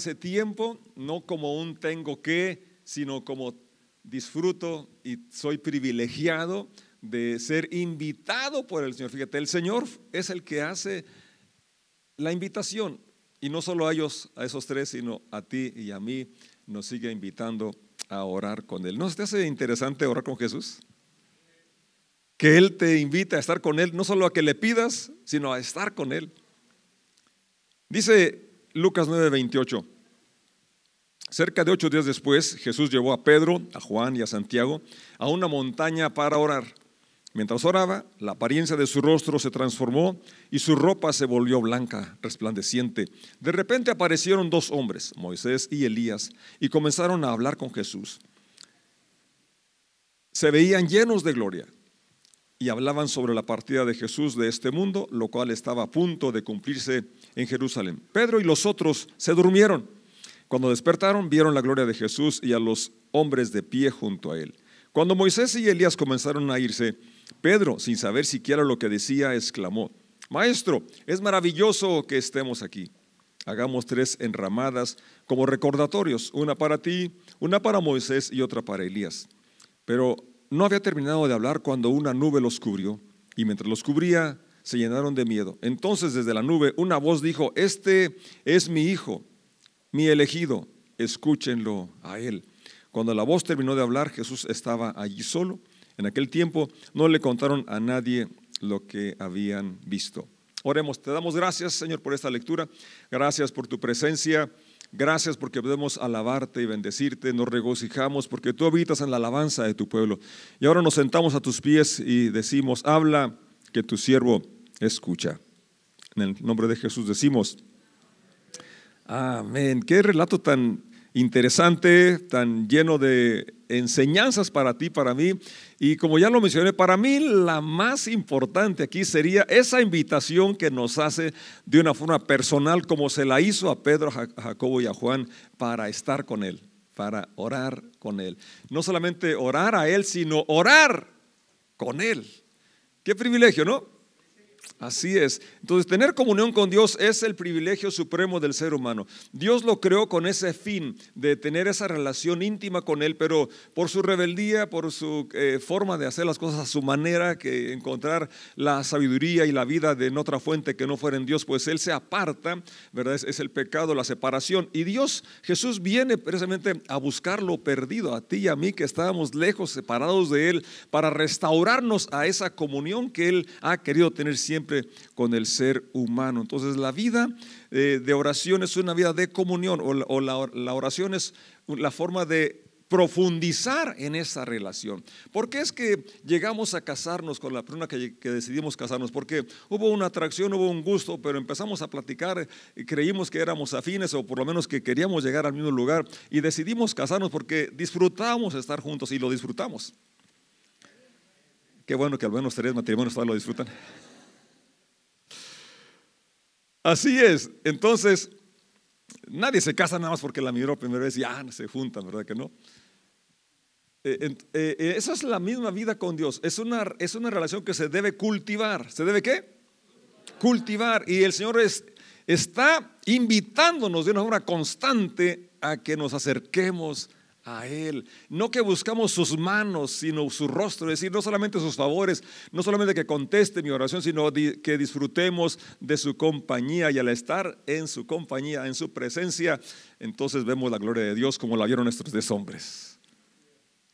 ese tiempo, no como un tengo que, sino como disfruto y soy privilegiado de ser invitado por el Señor. Fíjate, el Señor es el que hace la invitación y no solo a ellos, a esos tres, sino a ti y a mí, nos sigue invitando a orar con Él. ¿No te hace interesante orar con Jesús? Que Él te invita a estar con Él, no solo a que le pidas, sino a estar con Él. Dice Lucas 9:28. Cerca de ocho días después, Jesús llevó a Pedro, a Juan y a Santiago a una montaña para orar. Mientras oraba, la apariencia de su rostro se transformó y su ropa se volvió blanca, resplandeciente. De repente aparecieron dos hombres, Moisés y Elías, y comenzaron a hablar con Jesús. Se veían llenos de gloria y hablaban sobre la partida de Jesús de este mundo, lo cual estaba a punto de cumplirse en Jerusalén. Pedro y los otros se durmieron. Cuando despertaron, vieron la gloria de Jesús y a los hombres de pie junto a él. Cuando Moisés y Elías comenzaron a irse, Pedro, sin saber siquiera lo que decía, exclamó, Maestro, es maravilloso que estemos aquí. Hagamos tres enramadas como recordatorios, una para ti, una para Moisés y otra para Elías. Pero no había terminado de hablar cuando una nube los cubrió y mientras los cubría se llenaron de miedo. Entonces desde la nube una voz dijo, este es mi hijo, mi elegido, escúchenlo a él. Cuando la voz terminó de hablar, Jesús estaba allí solo. En aquel tiempo no le contaron a nadie lo que habían visto. Oremos, te damos gracias Señor por esta lectura, gracias por tu presencia. Gracias porque podemos alabarte y bendecirte, nos regocijamos porque tú habitas en la alabanza de tu pueblo. Y ahora nos sentamos a tus pies y decimos, habla que tu siervo escucha. En el nombre de Jesús decimos, amén. Qué relato tan interesante, tan lleno de enseñanzas para ti, para mí. Y como ya lo mencioné, para mí la más importante aquí sería esa invitación que nos hace de una forma personal, como se la hizo a Pedro, a Jacobo y a Juan, para estar con Él, para orar con Él. No solamente orar a Él, sino orar con Él. Qué privilegio, ¿no? Así es. Entonces, tener comunión con Dios es el privilegio supremo del ser humano. Dios lo creó con ese fin de tener esa relación íntima con Él, pero por su rebeldía, por su eh, forma de hacer las cosas a su manera, que encontrar la sabiduría y la vida de en otra fuente que no fuera en Dios, pues Él se aparta, ¿verdad? Es, es el pecado, la separación. Y Dios, Jesús viene precisamente a buscar lo perdido, a ti y a mí que estábamos lejos, separados de Él, para restaurarnos a esa comunión que Él ha querido tener siempre con el ser humano. Entonces la vida eh, de oración es una vida de comunión o, la, oración es la forma de profundizar en esa relación. ¿Por qué es que llegamos a casarnos con la persona que, decidimos casarnos? Porque hubo una atracción, hubo un gusto, pero empezamos a platicar y creímos que éramos afines o por lo menos que queríamos llegar al mismo lugar y decidimos casarnos porque disfrutamos estar juntos y lo disfrutamos. Qué bueno que al menos tres matrimonios todavía lo disfrutan. Así es. Entonces, nadie se casa nada más porque la miró primera vez y ya se juntan, ¿verdad que no? Eh, eh, eh, esa es la misma vida con Dios. Es una, es una relación que se debe cultivar. ¿Se debe qué? Cultivar. Y el Señor es, está invitándonos de una forma constante a que nos acerquemos a Él. No que buscamos sus manos, sino su rostro, es decir, no solamente sus favores, no solamente que conteste mi oración, sino que disfrutemos de su compañía y al estar en su compañía, en su presencia, entonces vemos la gloria de Dios como la vieron estos dos hombres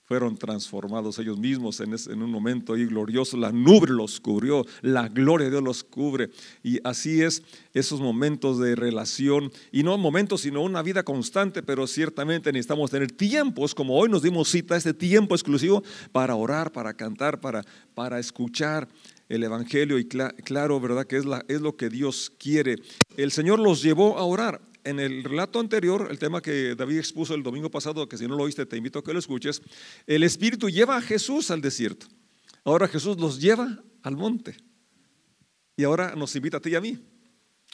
fueron transformados ellos mismos en, un momento ahí glorioso. La nube los cubrió, la gloria de Dios los cubre. Y así es esos momentos de relación, y no momentos, sino una vida constante, pero ciertamente necesitamos tener tiempos, como hoy nos dimos cita, este tiempo exclusivo para orar, para cantar, para, para escuchar el Evangelio y claro, ¿verdad? Que es, la, es lo que Dios quiere. El Señor los llevó a orar en el relato anterior, el tema que David expuso el domingo pasado, que si no lo oíste te invito a que lo escuches, el Espíritu lleva a Jesús al desierto. Ahora Jesús los lleva al monte. Y ahora nos invita a ti y a mí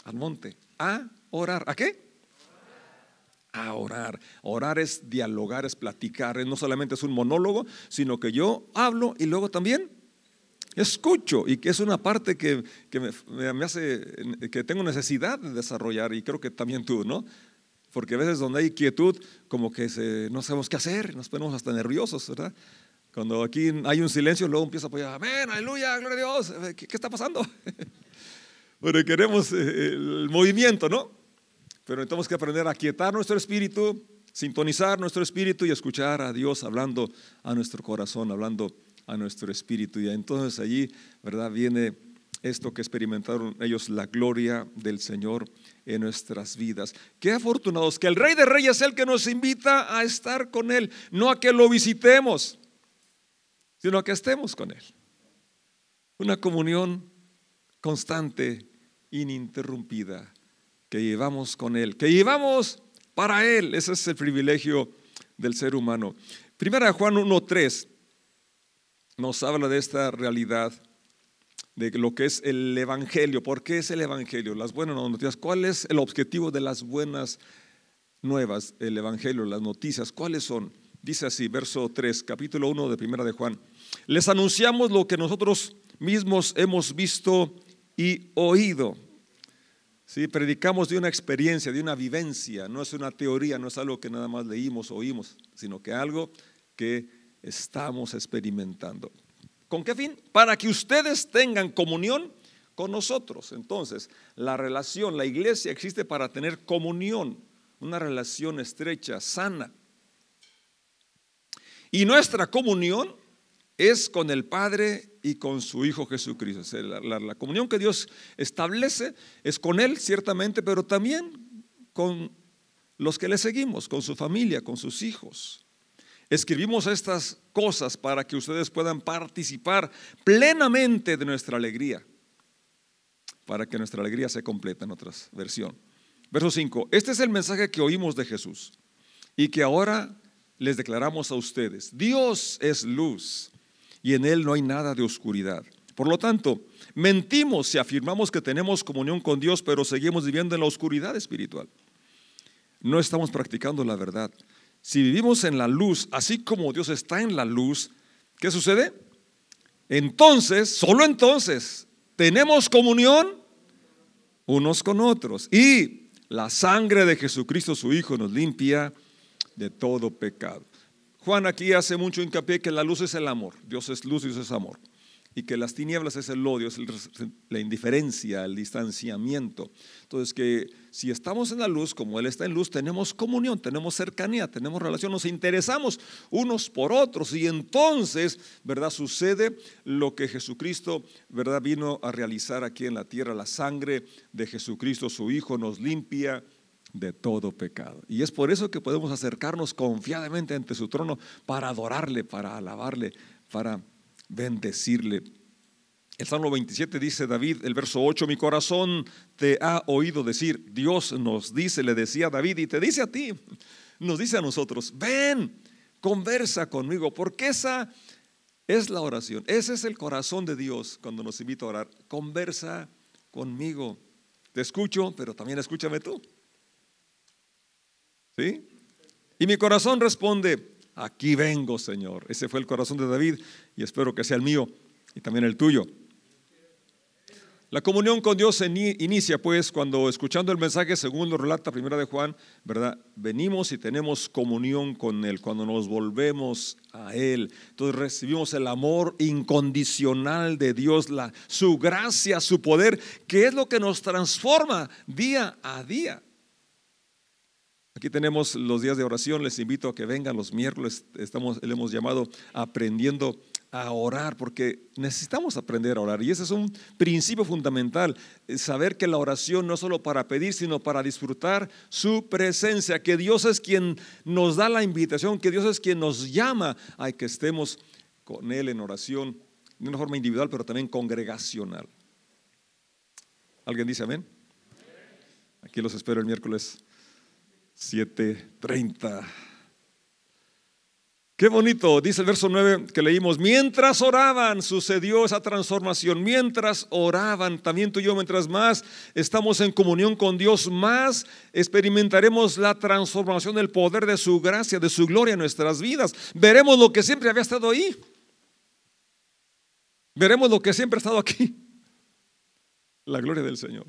al monte a orar. ¿A qué? A orar. Orar es dialogar, es platicar. No solamente es un monólogo, sino que yo hablo y luego también escucho y que es una parte que, me, hace, que tengo necesidad de desarrollar y creo que también tú, ¿no? Porque a veces donde hay quietud, como que no sabemos qué hacer, nos ponemos hasta nerviosos, ¿verdad? Cuando aquí hay un silencio, luego empieza a apoyar, amén, aleluya, gloria a Dios, ¿qué, qué está pasando? Pero queremos eh, el movimiento, ¿no? Pero tenemos que aprender a quietar nuestro espíritu, sintonizar nuestro espíritu y escuchar a Dios hablando a nuestro corazón, hablando a nuestro espíritu. Y entonces allí, ¿verdad? Viene esto que experimentaron ellos, la gloria del Señor en nuestras vidas. Qué afortunados que el Rey de Reyes es el que nos invita a estar con Él, no a que lo visitemos, sino a que estemos con Él. Una comunión constante, ininterrumpida, que llevamos con Él, que llevamos para Él. Ese es el privilegio del ser humano. Primera Juan 1.3 nos habla de esta realidad, de lo que es el Evangelio. ¿Por qué es el Evangelio? Las buenas noticias. ¿Cuál es el objetivo de las buenas nuevas? El Evangelio, las noticias. ¿Cuáles son? Dice así, verso 3, capítulo 1 de Primera de Juan. Les anunciamos lo que nosotros mismos hemos visto y oído. Sí, predicamos de una experiencia, de una vivencia, no es una teoría, no es algo que nada más leímos, oímos, sino que algo que estamos experimentando. ¿Con qué fin? Para que ustedes tengan comunión con nosotros. Entonces, la relación, la iglesia existe para tener comunión, una relación estrecha, sana. Y nuestra comunión es con el Padre y con su Hijo Jesucristo. la, comunión que Dios establece es con Él, ciertamente, pero también con los que le seguimos, con su familia, con sus hijos. Escribimos estas cosas para que ustedes puedan participar plenamente de nuestra alegría, para que nuestra alegría se completa en otra versión. Verso 5, este es el mensaje que oímos de Jesús y que ahora les declaramos a ustedes. Dios es luz y en Él no hay nada de oscuridad. Por lo tanto, mentimos si afirmamos que tenemos comunión con Dios, pero seguimos viviendo en la oscuridad espiritual. No estamos practicando la verdad. Si vivimos en la luz, así como Dios está en la luz, ¿qué sucede? Entonces, solo entonces, tenemos comunión unos con otros. Y la sangre de Jesucristo, su Hijo, nos limpia de todo pecado. Juan aquí hace mucho hincapié que la luz es el amor. Dios es luz y Dios es amor y que las tinieblas es el odio, es la indiferencia, el distanciamiento. Entonces que si estamos en la luz, como Él está en luz, tenemos comunión, tenemos cercanía, tenemos relación, nos interesamos unos por otros y entonces, ¿verdad? Sucede lo que Jesucristo, ¿verdad? Vino a realizar aquí en la tierra. La sangre de Jesucristo, su Hijo, nos limpia de todo pecado. Y es por eso que podemos acercarnos confiadamente ante su trono para adorarle, para alabarle, para bendecirle. El Salmo 27 dice David, el verso 8, mi corazón te ha oído decir, Dios nos dice, le decía David y te dice a ti, nos dice a nosotros, ven, conversa conmigo, porque esa es la oración, ese es el corazón de Dios cuando nos invita a orar, conversa conmigo, te escucho, pero también escúchame tú. ¿Sí? Y mi corazón responde, aquí vengo, Señor. Ese fue el corazón de David y espero que sea el mío y también el tuyo. La comunión con Dios se inicia pues cuando escuchando el mensaje según relata Primera de Juan, ¿verdad? Venimos y tenemos comunión con Él, cuando nos volvemos a Él. Entonces recibimos el amor incondicional de Dios, la, su gracia, su poder, que es lo que nos transforma día a día. Aquí tenemos los días de oración, les invito a que vengan los miércoles, estamos, le hemos llamado aprendiendo a orar, porque necesitamos aprender a orar. Y ese es un principio fundamental, saber que la oración no es solo para pedir, sino para disfrutar su presencia, que Dios es quien nos da la invitación, que Dios es quien nos llama a que estemos con Él en oración, de una forma individual, pero también congregacional. ¿Alguien dice amén? Aquí los espero el miércoles 7:30. Qué bonito, dice el verso 9 que leímos, mientras oraban sucedió esa transformación, mientras oraban, también tú y yo, mientras más estamos en comunión con Dios, más experimentaremos la transformación del poder de su gracia, de su gloria en nuestras vidas. Veremos lo que siempre había estado ahí. Veremos lo que siempre ha estado aquí. La gloria del Señor.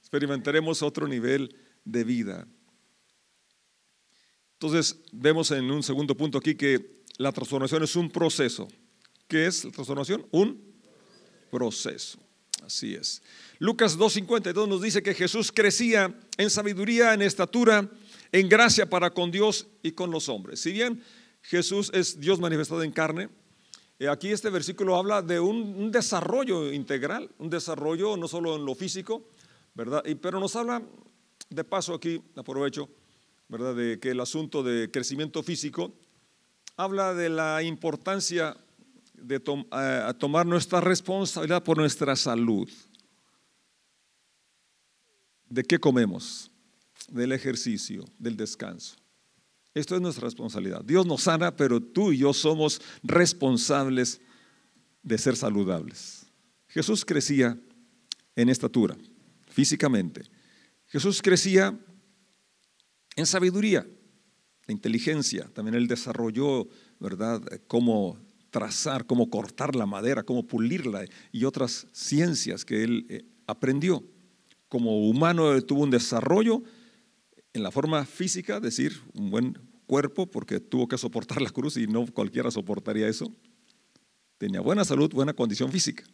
Experimentaremos otro nivel de vida Entonces, vemos en un segundo punto aquí que la transformación es un proceso. ¿Qué es la transformación? Un proceso. Así es. Lucas 2.52 nos dice que Jesús crecía en sabiduría, en estatura, en gracia para con Dios y con los hombres. Si bien Jesús es Dios manifestado en carne, eh, aquí este versículo habla de un, desarrollo integral, un desarrollo no solo en lo físico, ¿verdad? Pero nos habla, de paso aquí, aprovecho, ¿verdad? De que el asunto de crecimiento físico habla de la importancia de tomar nuestra responsabilidad por nuestra salud. ¿De qué comemos? Del ejercicio, del descanso. Esto es nuestra responsabilidad. Dios nos sana, pero tú y yo somos responsables de ser saludables. Jesús crecía en estatura, físicamente. Jesús crecía en sabiduría, en inteligencia. También él desarrolló, ¿verdad?, cómo trazar, cómo cortar la madera, cómo pulirla y otras ciencias que él eh, aprendió. Como humano tuvo un desarrollo en la forma física, decir, un buen cuerpo porque tuvo que soportar la cruz y no cualquiera soportaría eso. Tenía buena salud, buena condición física.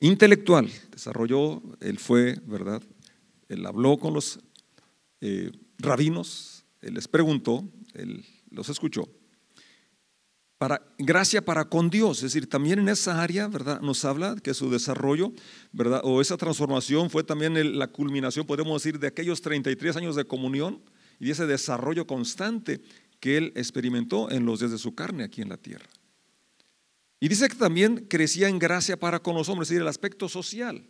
Intelectual, desarrolló, él fue, ¿verdad? Él habló con los eh, rabinos, él les preguntó, él los escuchó. Para, gracia para con Dios, es decir, también en esa área, ¿verdad? Nos habla que su desarrollo, ¿verdad? O esa transformación fue también la culminación, podemos decir, de aquellos 33 años de comunión y ese desarrollo constante que él experimentó en los días de su carne aquí en la tierra. Y dice que también crecía en gracia para con los hombres, es decir, el aspecto social.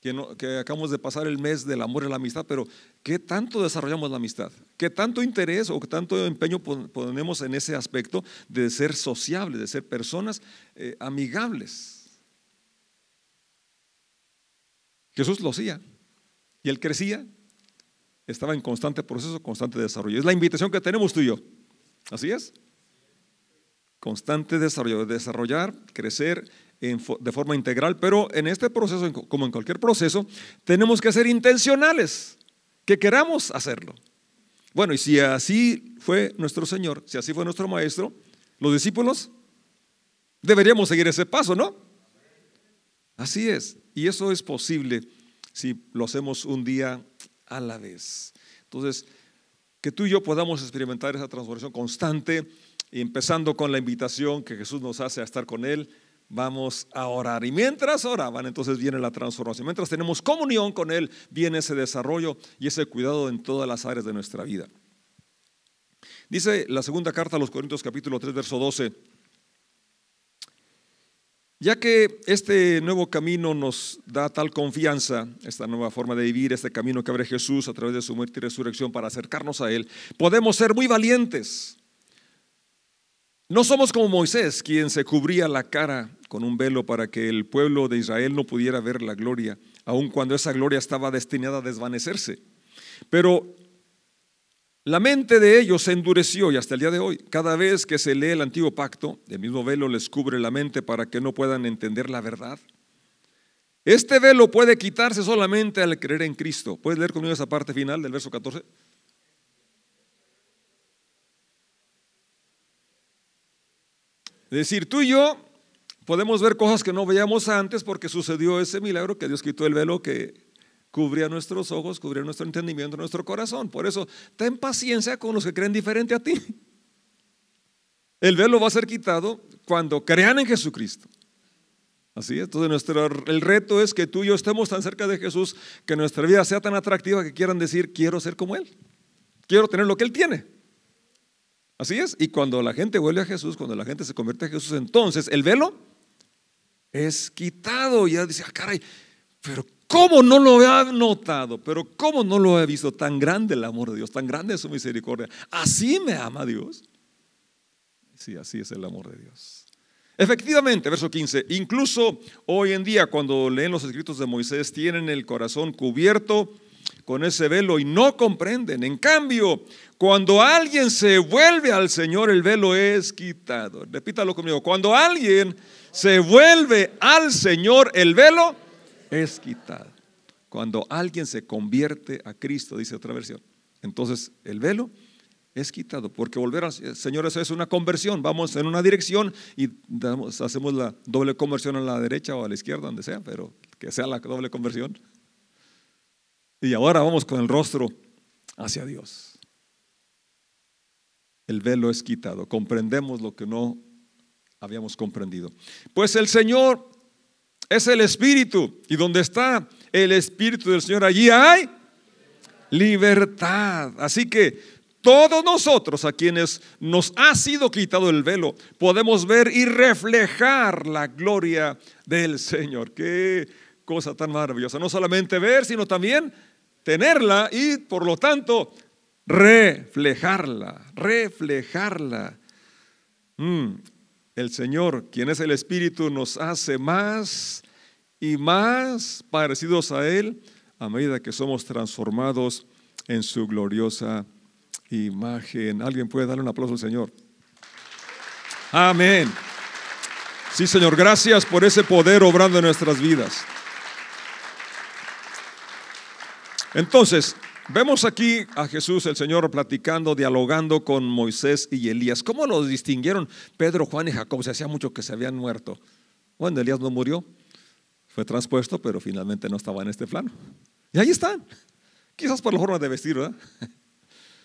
Que, acabamos de pasar el mes del amor y la amistad, pero ¿qué tanto desarrollamos la amistad? ¿Qué tanto interés o qué tanto empeño ponemos en ese aspecto de ser sociables, de ser personas eh, amigables? Jesús lo hacía y él crecía estaba en constante proceso, constante desarrollo. Es la invitación que tenemos tú y yo. Así es. Constante desarrollo, desarrollar, crecer de forma integral, pero en este proceso, como en cualquier proceso, tenemos que ser intencionales, que queramos hacerlo. Bueno, y si así fue nuestro Señor, si así fue nuestro Maestro, los discípulos deberíamos seguir ese paso, ¿no? Así es. Y eso es posible si lo hacemos un día a la vez. Entonces, que tú y yo podamos experimentar esa transformación constante, empezando con la invitación que Jesús nos hace a estar con Él, vamos a orar. Y mientras oraban, entonces viene la transformación. Mientras tenemos comunión con Él, viene ese desarrollo y ese cuidado en todas las áreas de nuestra vida. Dice la segunda carta a los Corintios capítulo 3, verso 12. Ya que este nuevo camino nos da tal confianza, esta nueva forma de vivir, este camino que abre Jesús a través de su muerte y resurrección para acercarnos a Él, podemos ser muy valientes. No somos como Moisés, quien se cubría la cara con un velo para que el pueblo de Israel no pudiera ver la gloria, aun cuando esa gloria estaba destinada a desvanecerse. Pero la mente de ellos se endureció y hasta el día de hoy, cada vez que se lee el antiguo pacto, el mismo velo les cubre la mente para que no puedan entender la verdad. Este velo puede quitarse solamente al creer en Cristo. ¿Puedes leer conmigo esa parte final del verso 14? Es decir, tú y yo podemos ver cosas que no veíamos antes porque sucedió ese milagro que Dios quitó el velo que cubría nuestros ojos, cubría nuestro entendimiento, nuestro corazón. Por eso, ten paciencia con los que creen diferente a ti. El velo va a ser quitado cuando crean en Jesucristo. Así es, entonces nuestro, el reto es que tú y yo estemos tan cerca de Jesús, que nuestra vida sea tan atractiva que quieran decir, quiero ser como Él, quiero tener lo que Él tiene. Así es, y cuando la gente vuelve a Jesús, cuando la gente se convierte a Jesús, entonces el velo es quitado. Y ya dice, ah, caray, pero ¿Cómo no lo he notado? Pero ¿cómo no lo he visto? Tan grande el amor de Dios, tan grande su misericordia. Así me ama Dios. Sí, así es el amor de Dios. Efectivamente, verso 15, incluso hoy en día cuando leen los escritos de Moisés tienen el corazón cubierto con ese velo y no comprenden. En cambio, cuando alguien se vuelve al Señor, el velo es quitado. Repítalo conmigo, cuando alguien se vuelve al Señor, el velo es quitado. Cuando alguien se convierte a Cristo, dice otra versión, entonces el velo es quitado, porque volver al Señor eso es una conversión, vamos en una dirección y hacemos la doble conversión a la derecha o a la izquierda, donde sea, pero que sea la doble conversión. Y ahora vamos con el rostro hacia Dios. El velo es quitado, comprendemos lo que no habíamos comprendido. Pues el Señor es el Espíritu y donde está el Espíritu del Señor, allí hay libertad. Así que todos nosotros a quienes nos ha sido quitado el velo, podemos ver y reflejar la gloria del Señor. Qué cosa tan maravillosa. No solamente ver, sino también tenerla y por lo tanto reflejarla, reflejarla. Mm, el Señor, quien es el Espíritu, nos hace más y más parecidos a Él a medida que somos transformados en su gloriosa imagen. ¿Alguien puede darle un aplauso al Señor? Amén. Sí, Señor, gracias por ese poder obrando en nuestras vidas. Entonces, vemos aquí a Jesús, el Señor, platicando, dialogando con Moisés y Elías. ¿Cómo los distinguieron Pedro, Juan y Jacob? Se hacía mucho que se habían muerto. Bueno, Elías no murió, fue transpuesto, pero finalmente no estaba en este plano. Y ahí están. Quizás por la forma de vestir, ¿verdad?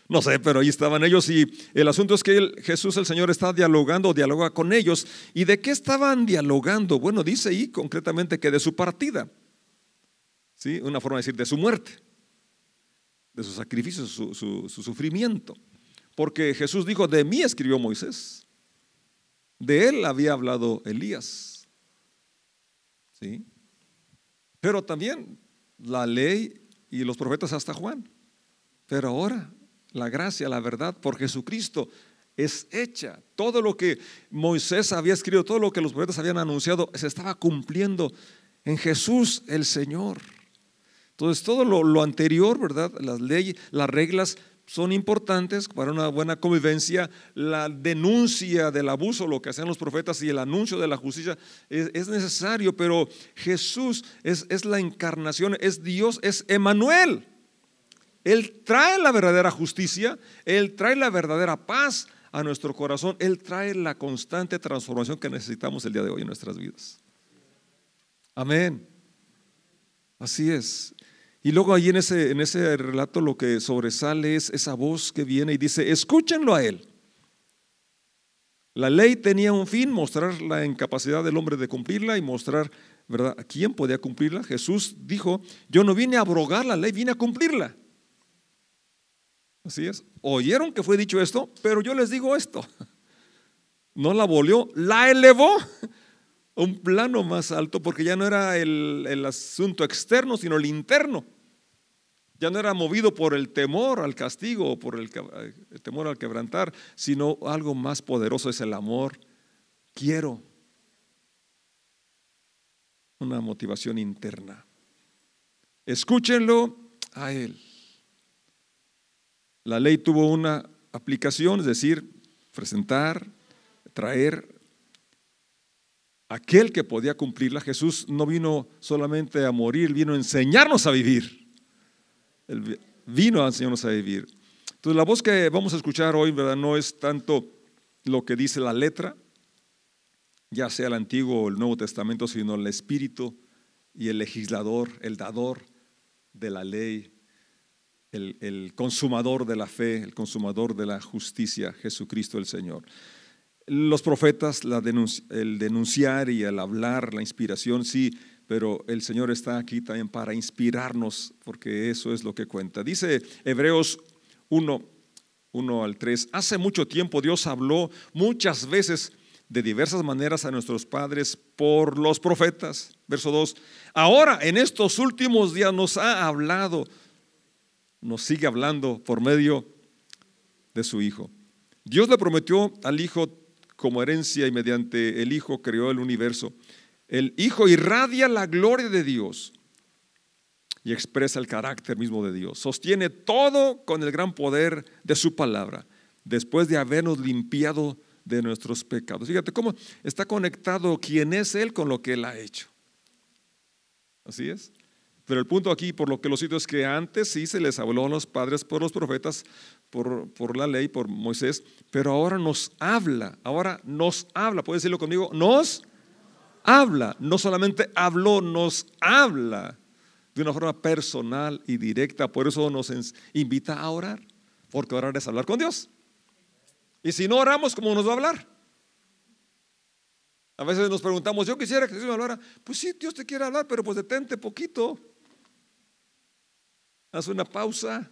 No sé, pero ahí estaban ellos y el asunto es que Jesús el Señor está dialogando, dialoga con ellos. ¿Y de qué estaban dialogando? Bueno, dice ahí concretamente que de su partida. ¿Sí? Una forma de decir de su muerte, de su sacrificio, su, su sufrimiento. Porque Jesús dijo, de mí escribió Moisés. De él había hablado Elías. ¿Sí? Pero también la ley y los profetas hasta Juan. Pero ahora la gracia, la verdad por Jesucristo es hecha. Todo lo que Moisés había escrito, todo lo que los profetas habían anunciado, se estaba cumpliendo en Jesús el Señor. Entonces, todo lo, anterior, ¿verdad? Las leyes, las reglas son importantes para una buena convivencia. La denuncia del abuso, lo que hacían los profetas y el anuncio de la justicia es, necesario, pero Jesús es, es la encarnación, es Dios, es Emanuel. Él trae la verdadera justicia, Él trae la verdadera paz a nuestro corazón, Él trae la constante transformación que necesitamos el día de hoy en nuestras vidas. Amén. Así es. Y luego ahí en ese, en ese relato lo que sobresale es esa voz que viene y dice, escúchenlo a Él. La ley tenía un fin, mostrar la incapacidad del hombre de cumplirla y mostrar, ¿verdad?, a quién podía cumplirla. Jesús dijo, yo no vine a abrogar la ley, vine a cumplirla. Así es. Oyeron que fue dicho esto, pero yo les digo esto. No la volvió, la elevó a un plano más alto porque ya no era el, asunto externo, sino el interno. Ya no era movido por el temor al castigo o por el, el temor al quebrantar, sino algo más poderoso es el amor. Quiero una motivación interna. Escúchenlo a Él. La ley tuvo una aplicación, es decir, presentar, traer aquel que podía cumplirla. Jesús no vino solamente a morir, vino a enseñarnos a vivir. Vino a enseñarnos a vivir. Entonces la voz que vamos a escuchar hoy, ¿verdad? No es tanto lo que dice la letra, ya sea el Antiguo o el Nuevo Testamento, sino el Espíritu y el legislador, el dador de la ley el, consumador de la fe, el consumador de la justicia, Jesucristo el Señor. Los profetas, el denunciar y el hablar, la inspiración, sí, pero el Señor está aquí también para inspirarnos, porque eso es lo que cuenta. Dice Hebreos 1, 1 al 3, hace mucho tiempo Dios habló muchas veces de diversas maneras a nuestros padres por los profetas. Verso 2, ahora en estos últimos días nos ha hablado nos sigue hablando por medio de su Hijo. Dios le prometió al Hijo como herencia y mediante el Hijo creó el universo. El Hijo irradia la gloria de Dios y expresa el carácter mismo de Dios. Sostiene todo con el gran poder de su palabra, después de habernos limpiado de nuestros pecados. Fíjate cómo está conectado quién es Él con lo que Él ha hecho. Así es. Pero el punto aquí, por lo que lo cito, es que antes sí se les habló a los padres por los profetas, por, la ley, por Moisés, pero ahora nos habla, ahora nos habla, puede decirlo conmigo, nos habla, no solamente habló, nos habla de una forma personal y directa, por eso nos invita a orar, porque orar es hablar con Dios. Y si no oramos, ¿cómo nos va a hablar? A veces nos preguntamos, yo quisiera que Dios me hablara. Pues sí, Dios te quiere hablar, pero pues detente poquito. Haz una pausa.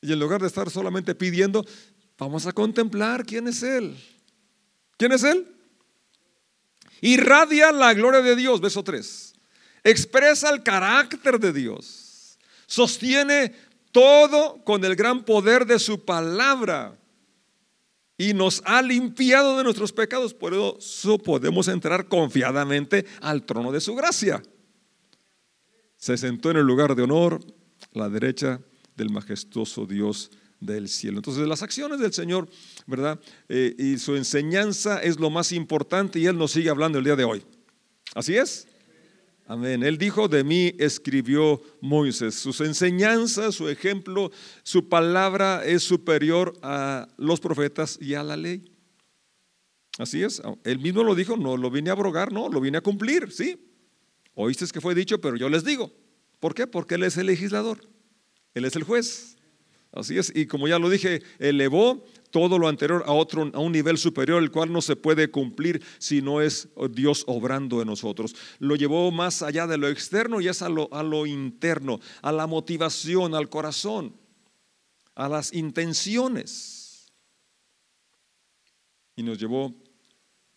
Y en lugar de estar solamente pidiendo, vamos a contemplar quién es Él. ¿Quién es Él? Irradia la gloria de Dios, verso 3. Expresa el carácter de Dios. Sostiene todo con el gran poder de su palabra y nos ha limpiado de nuestros pecados. Por eso podemos entrar confiadamente al trono de su gracia. Se sentó en el lugar de honor, a la derecha del majestuoso Dios del cielo. Entonces las acciones del Señor, ¿verdad? Eh, y su enseñanza es lo más importante y Él nos sigue hablando el día de hoy. ¿Así es? Amén. Él dijo, de mí escribió Moisés. Sus enseñanzas, su ejemplo, su palabra es superior a los profetas y a la ley. Así es. Él mismo lo dijo, no lo vine a abrogar, no, lo vine a cumplir, ¿sí? Oíste que fue dicho, pero yo les digo. ¿Por qué? Porque Él es el legislador. Él es el juez. Así es. Y como ya lo dije, elevó todo lo anterior a otro, a un nivel superior, el cual no se puede cumplir si no es Dios obrando en nosotros. Lo llevó más allá de lo externo y es a lo, a lo interno, a la motivación, al corazón, a las intenciones. Y nos llevó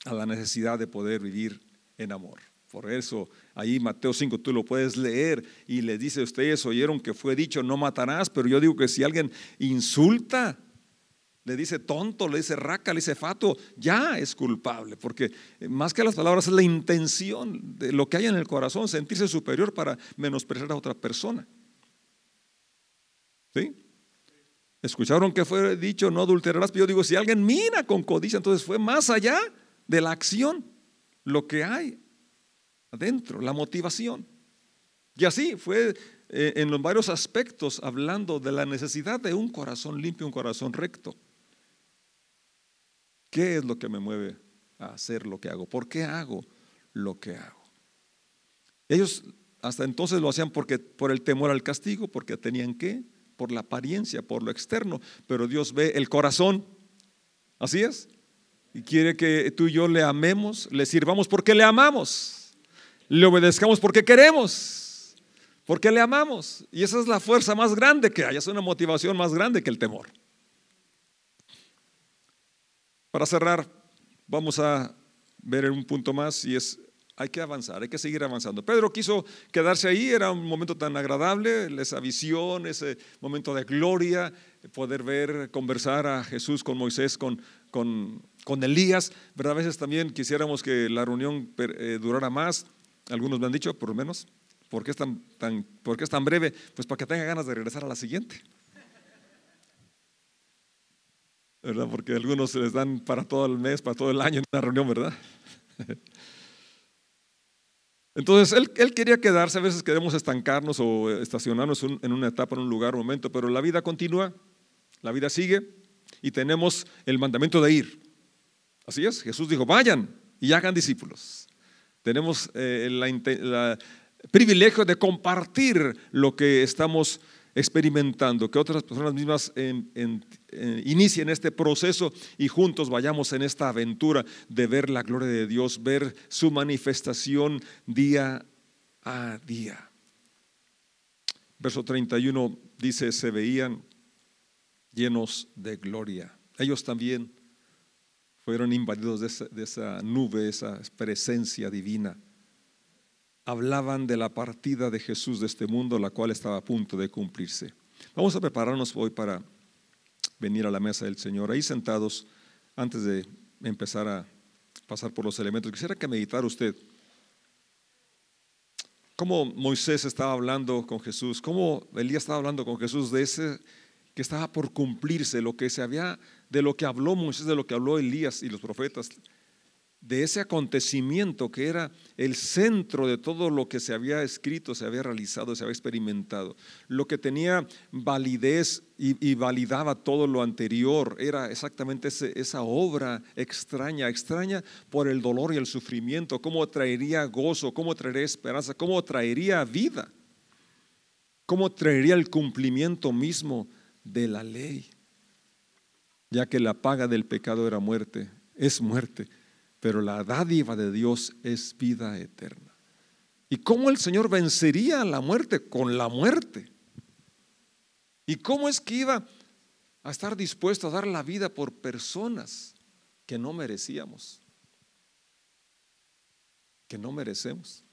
a la necesidad de poder vivir en amor. Por eso, ahí Mateo 5, tú lo puedes leer y le dice, ustedes oyeron que fue dicho, no matarás, pero yo digo que si alguien insulta, le dice tonto, le dice raca, le dice fato, ya es culpable, porque eh, más que las palabras es la intención de lo que hay en el corazón, sentirse superior para menospreciar a otra persona. ¿Sí? Escucharon que fue dicho, no adulterarás, pero yo digo, si alguien mira con codicia, entonces fue más allá de la acción, lo que hay adentro, la motivación. Y así fue eh, en los varios aspectos hablando de la necesidad de un corazón limpio, un corazón recto. ¿Qué es lo que me mueve a hacer lo que hago? ¿Por qué hago lo que hago? Ellos hasta entonces lo hacían porque por el temor al castigo, porque tenían que, por la apariencia, por lo externo, pero Dios ve el corazón. Así es. Y quiere que tú y yo le amemos, le sirvamos porque le amamos. Le obedezcamos porque queremos. Porque le amamos. Y esa es la fuerza más grande que hay. Es una motivación más grande que el temor. Para cerrar, vamos a ver un punto más y es, hay que avanzar, hay que seguir avanzando. Pedro quiso quedarse ahí, era un momento tan agradable, esa visión, ese momento de gloria, poder ver, conversar a Jesús con Moisés, con, con, con Elías. A veces también quisiéramos que la reunión eh, durara más, algunos me han dicho, por lo menos. ¿Por qué, es tan, tan, ¿Por qué es tan breve? Pues para que tenga ganas de regresar a la siguiente. ¿verdad? Porque algunos se les dan para todo el mes, para todo el año en una reunión, ¿verdad? Entonces, él, él, quería quedarse, a veces queremos estancarnos o estacionarnos en una etapa, en un lugar, un momento, pero la vida continúa, la vida sigue y tenemos el mandamiento de ir. Así es, Jesús dijo, vayan y hagan discípulos. Tenemos eh, el privilegio de compartir lo que estamos experimentando, que otras personas mismas inicien este proceso y juntos vayamos en esta aventura de ver la gloria de Dios, ver su manifestación día a día. Verso 31 dice, se veían llenos de gloria. Ellos también fueron invadidos de esa, nube, esa presencia divina hablaban de la partida de Jesús de este mundo, la cual estaba a punto de cumplirse. Vamos a prepararnos hoy para venir a la mesa del Señor. Ahí sentados, antes de empezar a pasar por los elementos, quisiera que meditara usted cómo Moisés estaba hablando con Jesús, cómo Elías estaba hablando con Jesús de ese que estaba por cumplirse, lo que se había, de lo que habló Moisés, de lo que habló Elías y los profetas, de ese acontecimiento que era el centro de todo lo que se había escrito, se había realizado, se había experimentado. Lo que tenía validez y, validaba todo lo anterior era exactamente esa obra extraña, extraña por el dolor y el sufrimiento, cómo traería gozo, cómo traería esperanza, cómo traería vida, cómo traería el cumplimiento mismo de la ley, ya que la paga del pecado era muerte, es muerte pero la dádiva de Dios es vida eterna. ¿Y cómo el Señor vencería la muerte? Con la muerte. ¿Y cómo es que iba a estar dispuesto a dar la vida por personas que no merecíamos? Que no merecemos.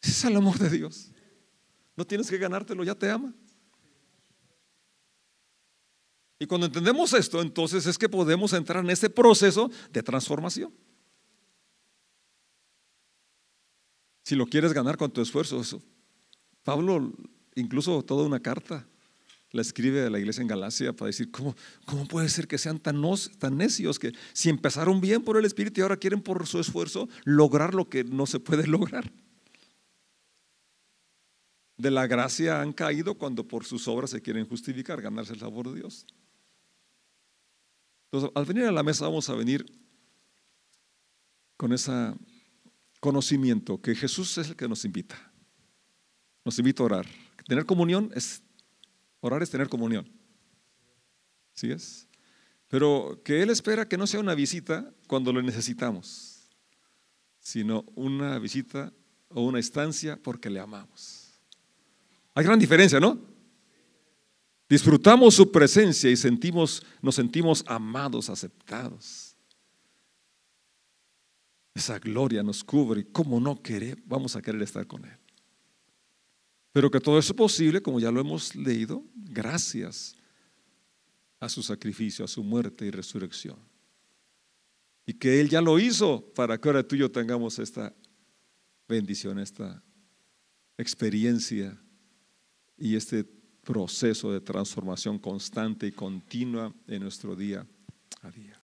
Ese es el amor de Dios. No tienes que ganártelo, ya te ama. Y cuando entendemos esto, entonces es que podemos entrar en ese proceso de transformación. Si lo quieres ganar con tu esfuerzo, Pablo incluso toda una carta la escribe a la iglesia en Galacia para decir, ¿cómo, cómo puede ser que sean tan, tan necios que si empezaron bien por el Espíritu y ahora quieren por su esfuerzo lograr lo que no se puede lograr? De la gracia han caído cuando por sus obras se quieren justificar, ganarse el favor de Dios. Entonces, al venir a la mesa vamos a venir con esa conocimiento que Jesús es el que nos invita. Nos invita a orar. Tener comunión es, orar es tener comunión. ¿Sí es? Pero que Él espera que no sea una visita cuando lo necesitamos, sino una visita o una estancia porque le amamos. Hay gran diferencia, ¿no? Disfrutamos su presencia y sentimos, nos sentimos amados, aceptados. Esa gloria nos cubre y cómo no querer, vamos a querer estar con Él. Pero que todo eso es posible, como ya lo hemos leído, gracias a su sacrificio, a su muerte y resurrección. Y que Él ya lo hizo para que ahora tú y yo tengamos esta bendición, esta experiencia y este proceso de transformación constante y continua en nuestro día a día.